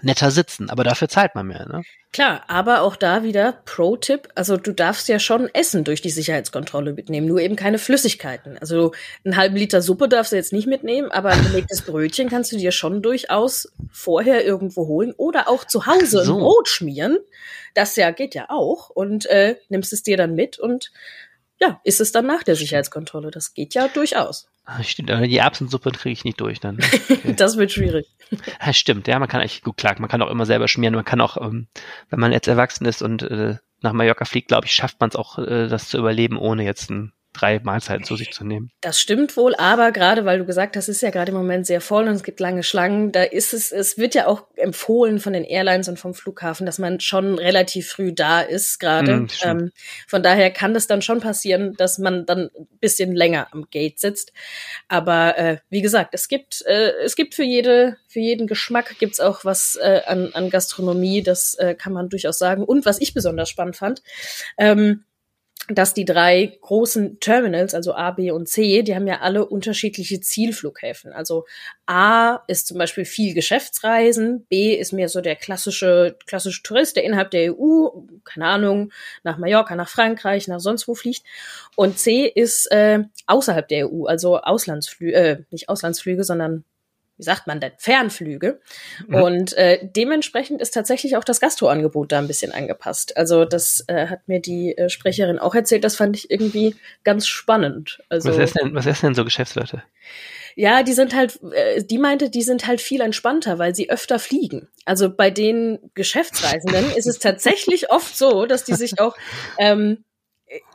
netter sitzen, aber dafür zahlt man mehr, ne? Klar, aber auch da wieder Pro-Tipp, also du darfst ja schon Essen durch die Sicherheitskontrolle mitnehmen, nur eben keine Flüssigkeiten. Also einen halben Liter Suppe darfst du jetzt nicht mitnehmen, aber ein belegtes Brötchen kannst du dir schon durchaus vorher irgendwo holen oder auch zu Hause so. ein Brot schmieren. Das ja geht ja auch und äh, nimmst es dir dann mit und ja, ist es dann nach der Sicherheitskontrolle. Das geht ja durchaus. Ah, stimmt, aber die Erbsensuppe kriege ich nicht durch dann. Okay. das wird schwierig. Ja, stimmt, ja, man kann eigentlich gut klar, man kann auch immer selber schmieren, man kann auch, ähm, wenn man jetzt erwachsen ist und äh, nach Mallorca fliegt, glaube ich, schafft man es auch, äh, das zu überleben, ohne jetzt ein drei Mahlzeiten zu sich zu nehmen. Das stimmt wohl, aber gerade weil du gesagt hast, es ist ja gerade im Moment sehr voll und es gibt lange Schlangen, da ist es, es wird ja auch empfohlen von den Airlines und vom Flughafen, dass man schon relativ früh da ist gerade. Mm, ähm, von daher kann das dann schon passieren, dass man dann ein bisschen länger am Gate sitzt. Aber äh, wie gesagt, es gibt, äh, es gibt für jede, für jeden Geschmack gibt's auch was äh, an, an Gastronomie, das äh, kann man durchaus sagen. Und was ich besonders spannend fand, ähm, dass die drei großen Terminals, also A, B und C, die haben ja alle unterschiedliche Zielflughäfen. Also A ist zum Beispiel viel Geschäftsreisen, B ist mehr so der klassische, klassische Tourist, der innerhalb der EU, keine Ahnung, nach Mallorca, nach Frankreich, nach sonst wo fliegt. Und C ist äh, außerhalb der EU, also Auslandsflüge, äh, nicht Auslandsflüge, sondern wie sagt man denn, Fernflüge. Mhm. Und äh, dementsprechend ist tatsächlich auch das Gastroangebot da ein bisschen angepasst. Also das äh, hat mir die äh, Sprecherin auch erzählt, das fand ich irgendwie ganz spannend. Also, was, essen denn, was essen denn so Geschäftsleute? Ja, die sind halt, äh, die meinte, die sind halt viel entspannter, weil sie öfter fliegen. Also bei den Geschäftsreisenden ist es tatsächlich oft so, dass die sich auch ähm,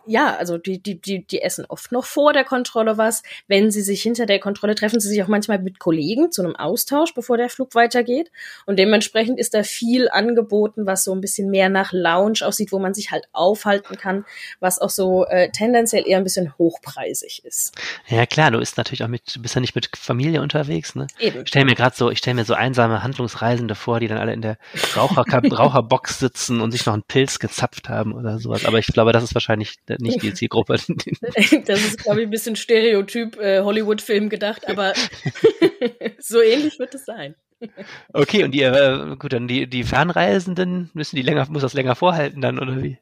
ja, also die, die, die, die essen oft noch vor der Kontrolle was. Wenn sie sich hinter der Kontrolle treffen, sie sich auch manchmal mit Kollegen zu einem Austausch, bevor der Flug weitergeht. Und dementsprechend ist da viel angeboten, was so ein bisschen mehr nach Lounge aussieht, wo man sich halt aufhalten kann, was auch so äh, tendenziell eher ein bisschen hochpreisig ist. Ja klar, du bist natürlich auch mit, du bist ja nicht mit Familie unterwegs, ne? Eben. Ich stell mir gerade so, ich stell mir so einsame Handlungsreisende vor, die dann alle in der Raucher Raucherbox sitzen und sich noch einen Pilz gezapft haben oder sowas. Aber ich glaube, das ist wahrscheinlich nicht die Zielgruppe. das ist, glaube ich, ein bisschen Stereotyp äh, Hollywood-Film gedacht, aber so ähnlich wird es sein. Okay, und die, äh, gut, dann die, die Fernreisenden müssen die länger, muss das länger vorhalten dann, oder wie?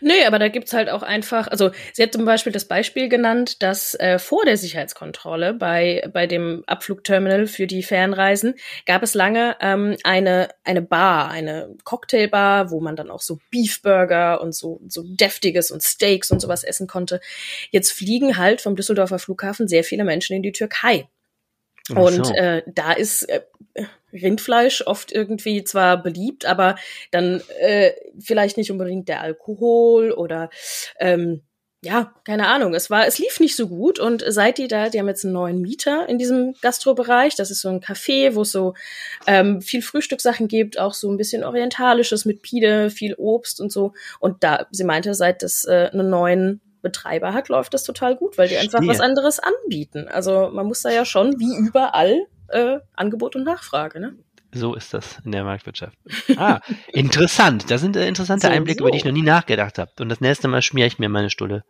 Nee, aber da gibt's halt auch einfach, also sie hat zum Beispiel das Beispiel genannt, dass äh, vor der Sicherheitskontrolle bei, bei dem Abflugterminal für die Fernreisen gab es lange ähm, eine, eine Bar, eine Cocktailbar, wo man dann auch so Beefburger und so, so deftiges und Steaks und sowas essen konnte. Jetzt fliegen halt vom Düsseldorfer Flughafen sehr viele Menschen in die Türkei. Und äh, da ist äh, Rindfleisch oft irgendwie zwar beliebt, aber dann äh, vielleicht nicht unbedingt der Alkohol oder ähm, ja, keine Ahnung. Es war, es lief nicht so gut und seit die da, die haben jetzt einen neuen Mieter in diesem Gastrobereich. Das ist so ein Café, wo es so ähm, viel Frühstückssachen gibt, auch so ein bisschen orientalisches mit Pide, viel Obst und so. Und da, sie meinte, seit das äh, einen neuen Betreiber hat, läuft das total gut, weil die einfach Stehe. was anderes anbieten. Also man muss da ja schon wie überall äh, Angebot und Nachfrage, ne? So ist das in der Marktwirtschaft. Ah, interessant. Das sind äh, interessante so, Einblicke, so. über die ich noch nie nachgedacht habe. Und das nächste Mal schmiere ich mir meine Stulle.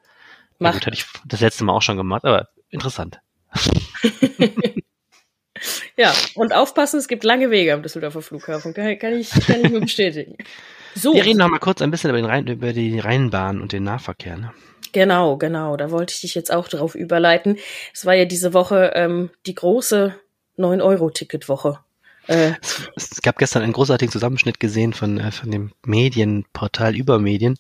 Mach. Ja, gut, hatte ich das letzte Mal auch schon gemacht, aber interessant. ja, und aufpassen, es gibt lange Wege am Düsseldorfer Flughafen. Kann, kann ich, kann ich nur bestätigen. So. Wir reden noch mal kurz ein bisschen über, den Rhein, über die Rheinbahn und den Nahverkehr. Ne? Genau, genau. Da wollte ich dich jetzt auch drauf überleiten. Es war ja diese Woche ähm, die große 9-Euro-Ticket-Woche. Äh, es, es, gab gestern einen großartigen Zusammenschnitt gesehen von, äh, von dem Medienportal Übermedien.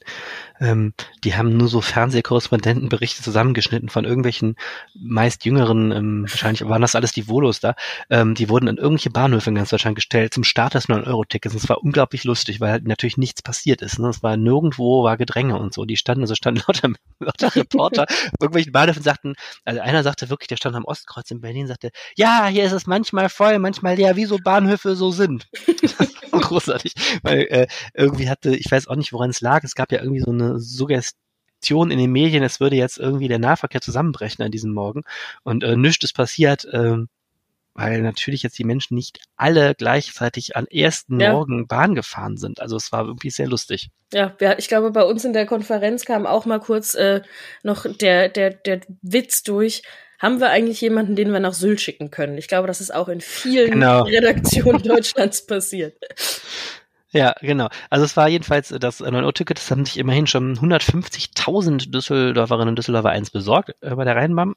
Ähm, die haben nur so Fernsehkorrespondentenberichte zusammengeschnitten von irgendwelchen meist jüngeren, ähm, wahrscheinlich waren das alles die Volos da, ähm, die wurden an irgendwelche Bahnhöfe in ganz Deutschland gestellt zum Start des 9-Euro-Tickets. Es war unglaublich lustig, weil halt natürlich nichts passiert ist. Ne? Es war nirgendwo, war Gedränge und so. Die standen, also standen lauter, lauter Reporter irgendwelchen Bahnhöfen sagten, also einer sagte wirklich, der stand am Ostkreuz in Berlin, sagte, ja, hier ist es manchmal voll, manchmal leer, wie so Bahnhöfe so sind. großartig, weil äh, irgendwie hatte, ich weiß auch nicht, woran es lag, es gab ja irgendwie so eine Suggestion in den Medien, es würde jetzt irgendwie der Nahverkehr zusammenbrechen an diesem Morgen und äh, nichts ist passiert, äh, weil natürlich jetzt die Menschen nicht alle gleichzeitig am ersten ja. Morgen Bahn gefahren sind. Also es war irgendwie sehr lustig. Ja, ja, ich glaube, bei uns in der Konferenz kam auch mal kurz äh, noch der, der, der Witz durch, haben wir eigentlich jemanden, den wir nach Sylt schicken können? Ich glaube, das ist auch in vielen Genau. Redaktionen Deutschlands passiert. Ja, genau. Also es war jedenfalls das 9-Euro-Ticket, das haben sich immerhin schon 150.000 Düsseldorferinnen und Düsseldorfer eins besorgt äh, bei der Rheinbahn.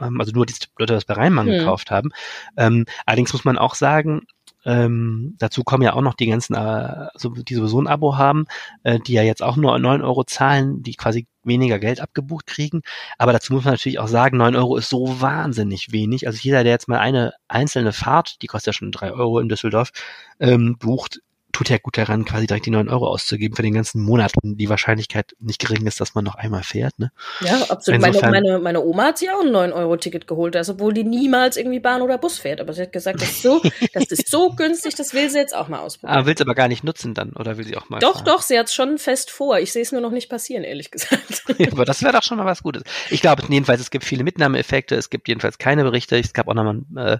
Ähm, also nur die Leute, die das bei Rheinbahn Hm. gekauft haben. Ähm, allerdings muss man auch sagen, ähm, dazu kommen ja auch noch die ganzen, äh, die sowieso ein Abo haben, äh, die ja jetzt auch nur 9 Euro zahlen, die quasi weniger Geld abgebucht kriegen. Aber dazu muss man natürlich auch sagen, 9 Euro ist so wahnsinnig wenig. Also jeder, der jetzt mal eine einzelne Fahrt, die kostet ja schon 3 Euro in Düsseldorf, ähm, bucht, tut ja gut daran, quasi direkt die 9 Euro auszugeben für den ganzen Monat. Und die Wahrscheinlichkeit nicht gering ist, dass man noch einmal fährt. Ne? Ja, absolut. Meine, meine, meine Oma hat sich auch ein 9-Euro-Ticket geholt, also obwohl die niemals irgendwie Bahn oder Bus fährt. Aber sie hat gesagt, das ist so, das ist so günstig, das will sie jetzt auch mal ausprobieren. Ah, will aber gar nicht nutzen dann, oder will sie auch mal doch, fahren? doch, sie hat schon fest vor. Ich sehe es nur noch nicht passieren, ehrlich gesagt. aber das wäre doch schon mal was Gutes. Ich glaube jedenfalls, es gibt viele Mitnahmeeffekte, es gibt jedenfalls keine Berichte. Es gab auch nochmal äh,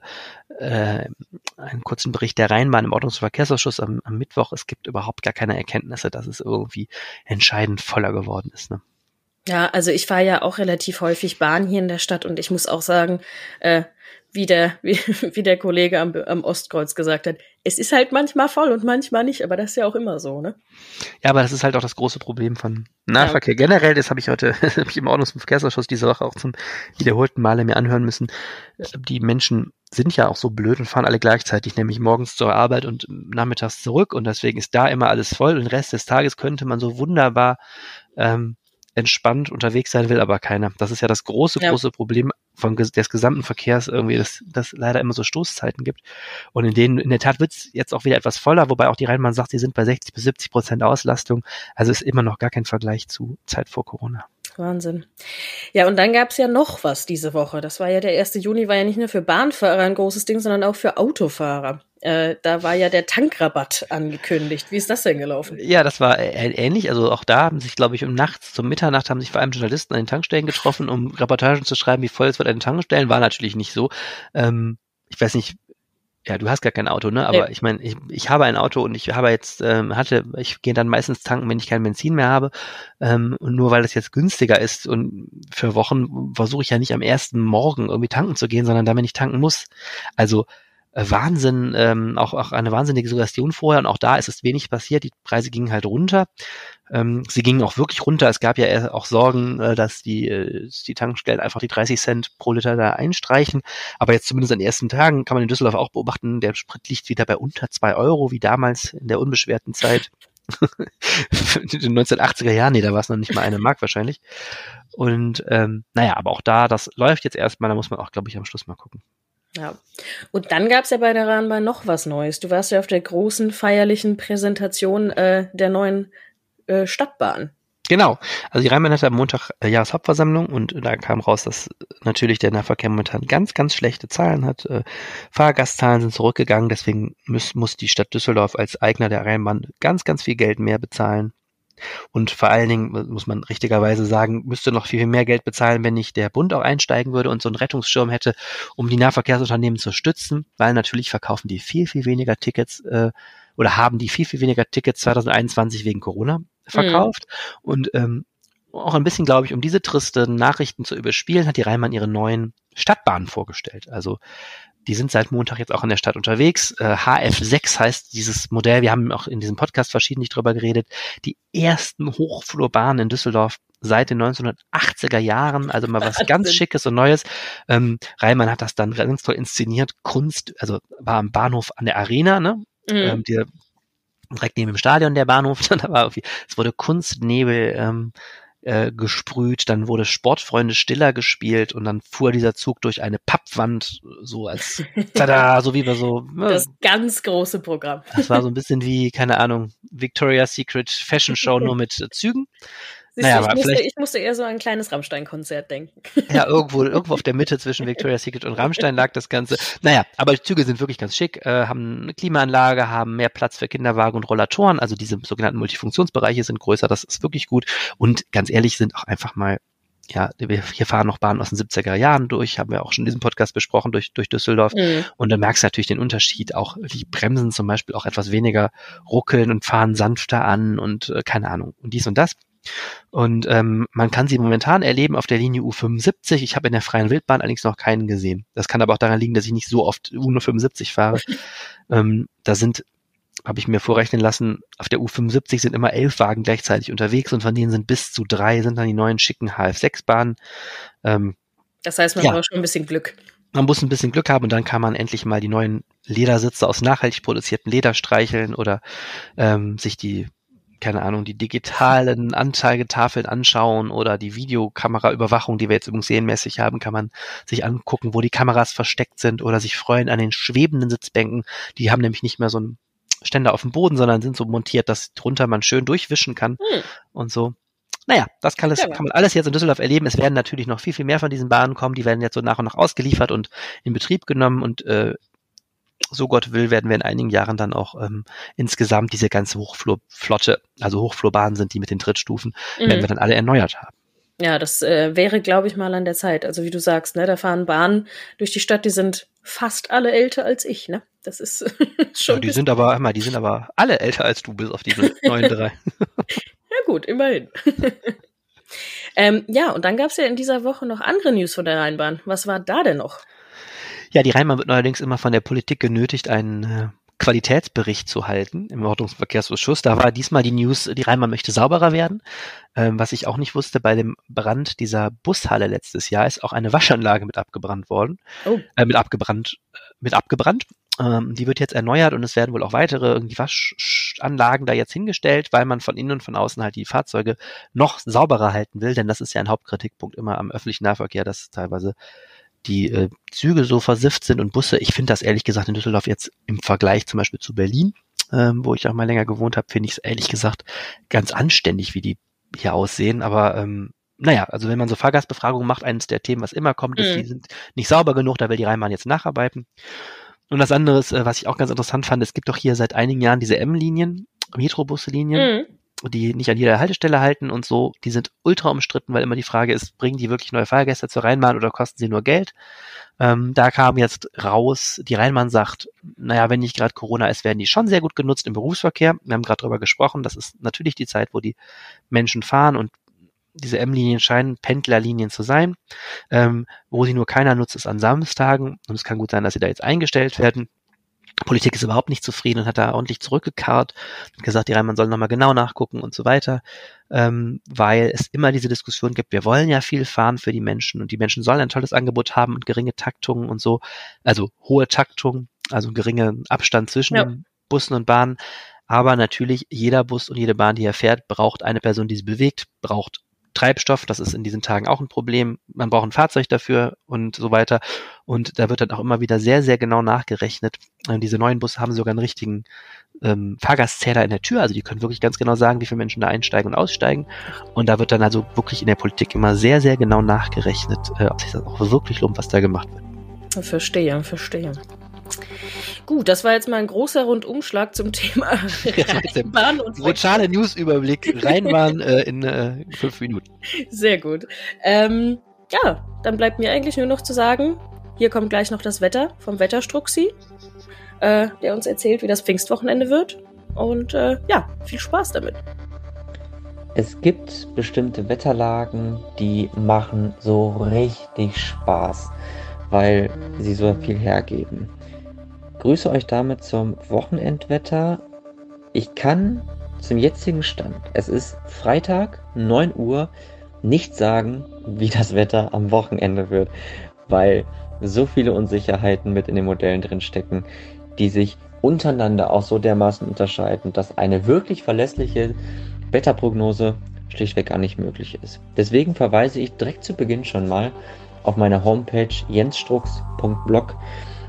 äh, einen kurzen Bericht der Rheinbahn im Ordnungs- und Verkehrsausschuss am, am Mittwoch. Es gibt überhaupt gar keine Erkenntnisse, dass es irgendwie entscheidend voller geworden ist. Ne? Ja, also ich fahre ja auch relativ häufig Bahn hier in der Stadt und ich muss auch sagen, äh, wie der, wie, wie der Kollege am, am Ostkreuz gesagt hat, es ist halt manchmal voll und manchmal nicht, aber das ist ja auch immer so, ne? Ja, aber das ist halt auch das große Problem von Nahverkehr generell. Das habe ich heute hab ich im Ordnungs- und Verkehrsausschuss diese Woche auch zum wiederholten Male mir anhören müssen. Die Menschen sind ja auch so blöd und fahren alle gleichzeitig, nämlich morgens zur Arbeit und nachmittags zurück und deswegen ist da immer alles voll und den Rest des Tages könnte man so wunderbar ähm, entspannt unterwegs sein, will aber keiner. Das ist ja das große, Ja. große Problem vom, des gesamten Verkehrs irgendwie, dass dass leider immer so Stoßzeiten gibt. Und in denen, in der Tat wird's jetzt auch wieder etwas voller, wobei auch die Rheinbahn sagt, sie sind bei 60 bis 70 Prozent Auslastung. Also ist immer noch gar kein Vergleich zu Zeit vor Corona. Wahnsinn. Ja, und dann gab's ja noch was diese Woche. Das war ja der 1. Juni, war ja nicht nur für Bahnfahrer ein großes Ding, sondern auch für Autofahrer. Äh, da war ja der Tankrabatt angekündigt. Wie ist das denn gelaufen? Ja, das war ä- ähnlich. Also auch da haben sich, glaube ich, um nachts, zum Mitternacht haben sich vor allem Journalisten an den Tankstellen getroffen, um Reportagen zu schreiben, wie voll es wird an den Tankstellen. War natürlich nicht so. Ähm, ich weiß nicht, ja, du hast gar kein Auto, ne? Aber Nee. ich meine, ich, ich habe ein Auto und ich habe jetzt, ähm, hatte, ich gehe dann meistens tanken, wenn ich kein Benzin mehr habe. Ähm, und nur weil es jetzt günstiger ist und für Wochen versuche ich ja nicht am ersten Morgen irgendwie tanken zu gehen, sondern dann, wenn ich tanken muss. Also äh, Wahnsinn, ähm, auch, auch eine wahnsinnige Suggestion vorher und auch da ist es wenig passiert. Die Preise gingen halt runter. Ähm, sie gingen auch wirklich runter. Es gab ja auch Sorgen, äh, dass die, äh, die Tankstellen einfach die 30 Cent pro Liter da einstreichen. Aber jetzt zumindest an den ersten Tagen kann man in Düsseldorf auch beobachten, der Sprit liegt wieder bei unter zwei Euro, wie damals in der unbeschwerten Zeit. in den 1980er Jahren, nee, da war es noch nicht mal eine Mark wahrscheinlich. Und ähm, naja, aber auch da, das läuft jetzt erstmal, da muss man auch, glaube ich, am Schluss mal gucken. Ja. Und dann gab's ja bei der Rahnbahn noch was Neues. Du warst ja auf der großen feierlichen Präsentation äh, der neuen äh, Stadtbahn. Genau. Also die Rheinbahn hatte am Montag äh, Jahreshauptversammlung und da kam raus, dass natürlich der Nahverkehr momentan ganz, ganz schlechte Zahlen hat. Äh, Fahrgastzahlen sind zurückgegangen, deswegen muss, muss die Stadt Düsseldorf als Eigner der Rheinbahn ganz, ganz viel Geld mehr bezahlen. Und vor allen Dingen äh, muss man richtigerweise sagen, müsste noch viel, viel mehr Geld bezahlen, wenn nicht der Bund auch einsteigen würde und so einen Rettungsschirm hätte, um die Nahverkehrsunternehmen zu stützen, weil natürlich verkaufen die viel, viel weniger Tickets äh, oder haben die viel, viel weniger Tickets 2021 wegen Corona verkauft. Und ähm, auch ein bisschen, glaube ich, um diese tristen Nachrichten zu überspielen, hat die Rheinbahn ihre neuen Stadtbahnen vorgestellt. Also die sind seit Montag jetzt auch in der Stadt unterwegs. Äh, HF6 heißt dieses Modell. Wir haben auch in diesem Podcast verschiedentlich drüber geredet. Die ersten Hochflurbahnen in Düsseldorf seit den 1980er Jahren. Also mal was ganz Wahnsinn. Schickes und Neues. Ähm, Reimann hat das dann ganz toll inszeniert. Kunst, also war am Bahnhof an der Arena, ne? Mhm. ähm, die, direkt neben dem Stadion der Bahnhof. da war irgendwie, es wurde Kunstnebel ähm, äh, gesprüht, dann wurde Sportfreunde Stiller gespielt und dann fuhr dieser Zug durch eine Pappwand, so als tada, so wie wir so. ne, das ganz große Programm. das war so ein bisschen wie, keine Ahnung, Victoria's Secret Fashion Show nur mit äh, Zügen. Siehst Naja, du, ich, aber musste, vielleicht- ich musste eher so an ein kleines Rammstein-Konzert denken. Ja, irgendwo, irgendwo auf der Mitte zwischen Victoria's Secret und Rammstein lag das Ganze. Naja, aber die Züge sind wirklich ganz schick, äh, haben eine Klimaanlage, haben mehr Platz für Kinderwagen und Rollatoren. Also diese sogenannten Multifunktionsbereiche sind größer, das ist wirklich gut. Und ganz ehrlich, sind auch einfach mal, ja, wir hier fahren noch Bahnen aus den 70er Jahren durch, haben wir auch schon in diesem Podcast besprochen, durch, durch Düsseldorf. Mhm. Und dann merkst du natürlich den Unterschied. Auch die Bremsen zum Beispiel auch etwas weniger ruckeln und fahren sanfter an und äh, keine Ahnung. Und dies und das. Und ähm, man kann sie momentan erleben auf der Linie U75. Ich habe in der freien Wildbahn allerdings noch keinen gesehen. Das kann aber auch daran liegen, dass ich nicht so oft U75 fahre. ähm, da sind, habe ich mir vorrechnen lassen, auf der U75 sind immer elf Wagen gleichzeitig unterwegs und von denen sind bis zu drei sind dann die neuen schicken HF6-Bahnen. Ähm, das heißt, man ja. braucht schon ein bisschen Glück man muss ein bisschen Glück haben und dann kann man endlich mal die neuen Ledersitze aus nachhaltig produzierten Leder streicheln oder ähm, sich die, keine Ahnung, die digitalen Anzeigetafeln anschauen oder die Videokameraüberwachung, die wir jetzt übrigens serienmäßig haben, kann man sich angucken, wo die Kameras versteckt sind oder sich freuen an den schwebenden Sitzbänken. Die haben nämlich nicht mehr so einen Ständer auf dem Boden, sondern sind so montiert, dass drunter man schön durchwischen kann hm. und so. Naja, das kann, es, ja, kann man alles jetzt in Düsseldorf erleben. Es werden natürlich noch viel, viel mehr von diesen Bahnen kommen. Die werden jetzt so nach und nach ausgeliefert und in Betrieb genommen und äh, so Gott will, werden wir in einigen Jahren dann auch ähm, insgesamt diese ganze Hochflurflotte, also Hochflurbahnen sind die mit den Trittstufen, mhm. werden wir dann alle erneuert haben. Ja, das äh, wäre, glaube ich, mal an der Zeit. Also wie du sagst, ne, da fahren Bahnen durch die Stadt, die sind fast alle älter als ich, ne? Das ist schon. Ja, die sind aber, mal, die sind aber alle älter als du, bis auf diese neuen drei. ja gut, immerhin. ähm, ja, und dann gab es ja in dieser Woche noch andere News von der Rheinbahn. Was war da denn noch? Ja, die Rheinbahn wird neuerdings immer von der Politik genötigt, einen äh, Qualitätsbericht zu halten im Ordnungsverkehrsausschuss. Da war diesmal die News, die Rheinbahn möchte sauberer werden. Ähm, was ich auch nicht wusste, bei dem Brand dieser Bushalle letztes Jahr ist auch eine Waschanlage mit abgebrannt worden. Oh. Äh, mit abgebrannt, äh, mit abgebrannt. Ähm, die wird jetzt erneuert und es werden wohl auch weitere irgendwie Waschanlagen da jetzt hingestellt, weil man von innen und von außen halt die Fahrzeuge noch sauberer halten will, denn das ist ja ein Hauptkritikpunkt immer am öffentlichen Nahverkehr, dass teilweise die äh, Züge so versifft sind und Busse. Ich finde das ehrlich gesagt in Düsseldorf jetzt im Vergleich zum Beispiel zu Berlin, ähm, wo ich auch mal länger gewohnt habe, finde ich es ehrlich gesagt ganz anständig, wie die hier aussehen. Aber ähm, naja, also wenn man so Fahrgastbefragungen macht, eines der Themen, was immer kommt, ist, mhm. die sind nicht sauber genug, da will die Rheinbahn jetzt nacharbeiten. Und das andere, ist, äh, was ich auch ganz interessant fand, es gibt doch hier seit einigen Jahren diese M-Linien, Metrobuslinien. Mhm die nicht an jeder Haltestelle halten und so, die sind ultra umstritten, weil immer die Frage ist, bringen die wirklich neue Fahrgäste zur Rheinbahn oder kosten sie nur Geld? Ähm, da kam jetzt raus, die Rheinbahn sagt, naja, wenn nicht gerade Corona ist, werden die schon sehr gut genutzt im Berufsverkehr. Wir haben gerade drüber gesprochen, das ist natürlich die Zeit, wo die Menschen fahren und diese M-Linien scheinen Pendlerlinien zu sein. Ähm, wo sie nur keiner nutzt, ist an Samstagen und es kann gut sein, dass sie da jetzt eingestellt werden. Politik ist überhaupt nicht zufrieden und hat da ordentlich zurückgekarrt und gesagt, die Rheinmann soll nochmal genau nachgucken und so weiter, ähm, weil es immer diese Diskussion gibt, wir wollen ja viel fahren für die Menschen und die Menschen sollen ein tolles Angebot haben und geringe Taktungen und so, also hohe Taktungen, also geringe Abstand zwischen ja. Bussen und Bahnen, aber natürlich jeder Bus und jede Bahn, die er fährt, braucht eine Person, die sie bewegt, braucht Treibstoff, das ist in diesen Tagen auch ein Problem. Man braucht ein Fahrzeug dafür und so weiter. Und da wird dann auch immer wieder sehr, sehr genau nachgerechnet. Und diese neuen Busse haben sogar einen richtigen ähm, Fahrgastzähler in der Tür. Also die können wirklich ganz genau sagen, wie viele Menschen da einsteigen und aussteigen. Und da wird dann also wirklich in der Politik immer sehr, sehr genau nachgerechnet, äh, ob sich das auch wirklich lohnt, was da gemacht wird. Verstehe, verstehe. Gut, das war jetzt mal ein großer Rundumschlag zum Thema Rheinbahn und Brutale Newsüberblick Rheinbahn äh, in äh, fünf Minuten. Sehr gut. Ähm, ja, dann bleibt mir eigentlich nur noch zu sagen, hier kommt gleich noch das Wetter vom Wetterstruxi, äh, der uns erzählt, wie das Pfingstwochenende wird. Und äh, ja, viel Spaß damit. Es gibt bestimmte Wetterlagen, die machen so richtig Spaß, weil sie so viel hergeben grüße euch damit zum Wochenendwetter. Ich kann zum jetzigen Stand, es ist Freitag, 9 Uhr, nicht sagen, wie das Wetter am Wochenende wird, weil so viele Unsicherheiten mit in den Modellen drin stecken, die sich untereinander auch so dermaßen unterscheiden, dass eine wirklich verlässliche Wetterprognose schlichtweg gar nicht möglich ist. Deswegen verweise ich direkt zu Beginn schon mal auf meine Homepage jensstrux.blog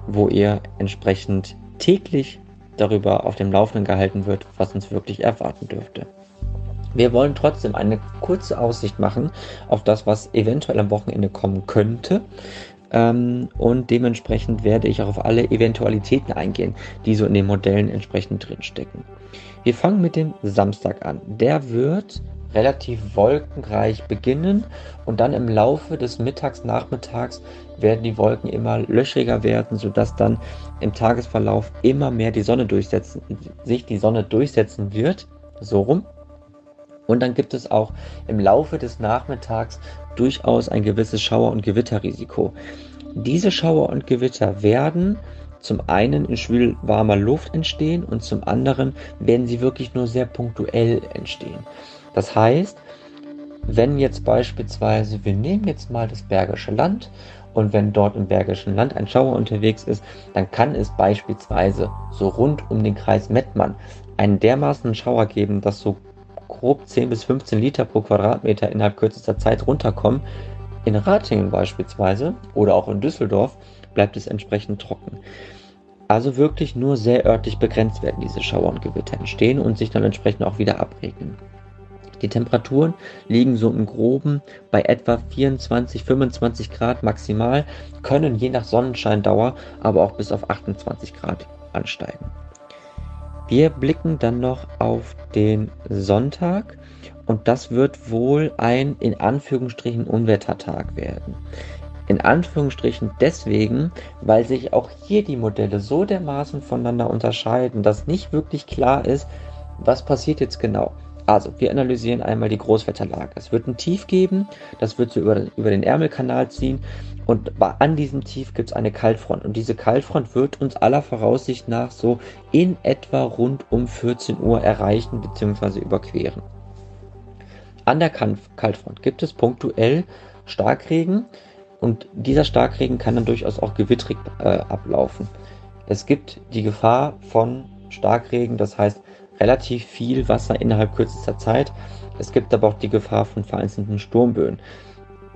wo ihr entsprechend täglich darüber auf dem Laufenden gehalten wird, was uns wirklich erwarten dürfte. Wir wollen trotzdem eine kurze Aussicht machen auf das, was eventuell am Wochenende kommen könnte. Ähm, und dementsprechend werde ich auch auf alle Eventualitäten eingehen, die so in den Modellen entsprechend drinstecken. Wir fangen mit dem Samstag an. Der wird relativ wolkenreich beginnen und dann im Laufe des Mittags, Nachmittags werden die Wolken immer löchriger werden, sodass dann im Tagesverlauf immer mehr die Sonne durchsetzen, sich die Sonne durchsetzen wird. So rum. Und dann gibt es auch im Laufe des Nachmittags durchaus ein gewisses Schauer- und Gewitterrisiko. Diese Schauer und Gewitter werden zum einen in schwülwarmer Luft entstehen und zum anderen werden sie wirklich nur sehr punktuell entstehen. Das heißt, wenn jetzt beispielsweise, wir nehmen jetzt mal das Bergische Land und wenn dort im Bergischen Land ein Schauer unterwegs ist, dann kann es beispielsweise so rund um den Kreis Mettmann einen dermaßen Schauer geben, dass so grob 10 bis 15 Liter pro Quadratmeter innerhalb kürzester Zeit runterkommen. In Ratingen beispielsweise oder auch in Düsseldorf bleibt es entsprechend trocken. Also wirklich nur sehr örtlich begrenzt werden diese Schauer und Gewitter entstehen und sich dann entsprechend auch wieder abregnen. Die Temperaturen liegen so im Groben bei etwa 24, 25 Grad maximal, können je nach Sonnenscheindauer aber auch bis auf 28 Grad ansteigen. Wir blicken dann noch auf den Sonntag und das wird wohl ein in Anführungsstrichen Unwettertag werden. In Anführungsstrichen deswegen, weil sich auch hier die Modelle so dermaßen voneinander unterscheiden, dass nicht wirklich klar ist, was passiert jetzt genau. Also, wir analysieren einmal die Großwetterlage. Es wird ein Tief geben, das wird so über, über den Ärmelkanal ziehen und an diesem Tief gibt es eine Kaltfront. Und diese Kaltfront wird uns aller Voraussicht nach so in etwa rund um 14 Uhr erreichen bzw. überqueren. An der Kaltfront gibt es punktuell Starkregen und dieser Starkregen kann dann durchaus auch gewittrig äh, ablaufen. Es gibt die Gefahr von Starkregen, das heißt relativ viel Wasser innerhalb kürzester Zeit. Es gibt aber auch die Gefahr von vereinzelten Sturmböen.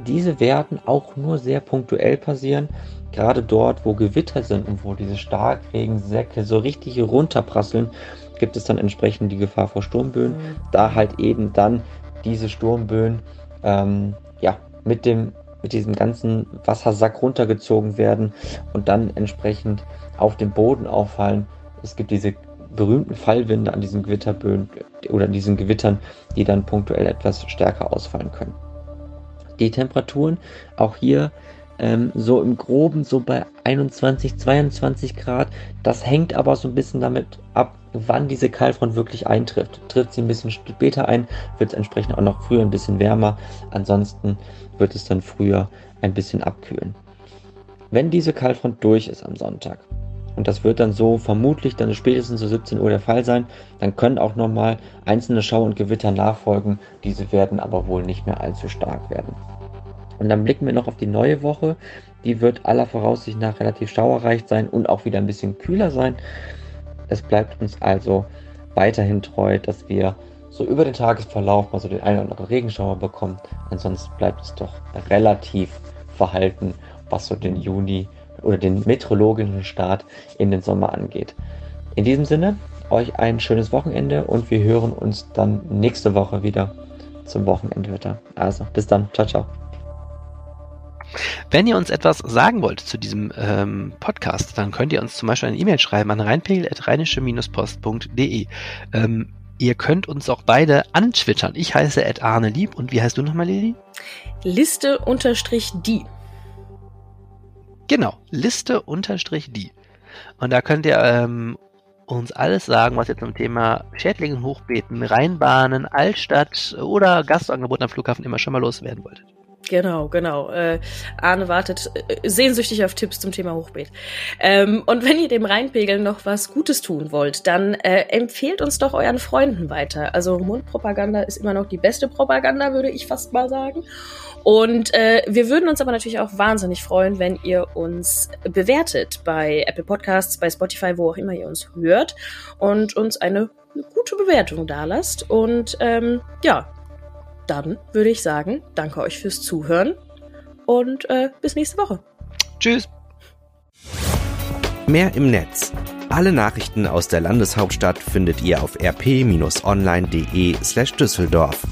Diese werden auch nur sehr punktuell passieren, gerade dort, wo Gewitter sind und wo diese Starkregensäcke so richtig runterprasseln, gibt es dann entsprechend die Gefahr vor Sturmböen, mhm. da halt eben dann diese Sturmböen ähm, ja, mit, dem, mit diesem ganzen Wassersack runtergezogen werden und dann entsprechend auf dem Boden auffallen. Es gibt diese berühmten Fallwinde an diesen Gewitterböen oder diesen Gewittern, die dann punktuell etwas stärker ausfallen können. Die Temperaturen auch hier ähm, so im Groben so bei 21, 22 Grad. Das hängt aber so ein bisschen damit ab, wann diese Kaltfront wirklich eintrifft. Trifft sie ein bisschen später ein, wird es entsprechend auch noch früher ein bisschen wärmer. Ansonsten wird es dann früher ein bisschen abkühlen. Wenn diese Kaltfront durch ist am Sonntag, und das wird dann so vermutlich dann spätestens so 17 Uhr der Fall sein. Dann können auch nochmal einzelne Schau- und Gewitter nachfolgen. Diese werden aber wohl nicht mehr allzu stark werden. Und dann blicken wir noch auf die neue Woche. Die wird aller Voraussicht nach relativ schauerreich sein und auch wieder ein bisschen kühler sein. Es bleibt uns also weiterhin treu, dass wir so über den Tagesverlauf mal so den einen oder anderen Regenschauer bekommen. Ansonsten bleibt es doch relativ verhalten, was so den Juni oder den meteorologischen Start in den Sommer angeht. In diesem Sinne, euch ein schönes Wochenende und wir hören uns dann nächste Woche wieder zum Wochenendwetter. Also, bis dann. Ciao, ciao. Wenn ihr uns etwas sagen wollt zu diesem ähm, Podcast, dann könnt ihr uns zum Beispiel eine E-Mail schreiben an reinpegel.rheinische-post.de. Ähm, ihr könnt uns auch beide antwittern. Ich heiße Ed Arne Lieb und wie heißt du nochmal, Lili? Liste unterstrich die. Genau, Liste unterstrich die. Und da könnt ihr ähm, uns alles sagen, was ihr zum Thema Schädlingen, Hochbeeten, Rheinbahnen, Altstadt oder Gastangebot am Flughafen immer schon mal loswerden wolltet. Genau, genau. Äh, Arne wartet äh, sehnsüchtig auf Tipps zum Thema Hochbeet. Ähm, und wenn ihr dem Rheinpegel noch was Gutes tun wollt, dann äh, empfehlt uns doch euren Freunden weiter. Also Mundpropaganda ist immer noch die beste Propaganda, würde ich fast mal sagen. Und äh, wir würden uns aber natürlich auch wahnsinnig freuen, wenn ihr uns bewertet bei Apple Podcasts, bei Spotify, wo auch immer ihr uns hört und uns eine, eine gute Bewertung da lasst. Und ähm, ja, dann würde ich sagen, danke euch fürs Zuhören und äh, bis nächste Woche. Tschüss. Mehr im Netz. Alle Nachrichten aus der Landeshauptstadt findet ihr auf rp-online.de slash Düsseldorf.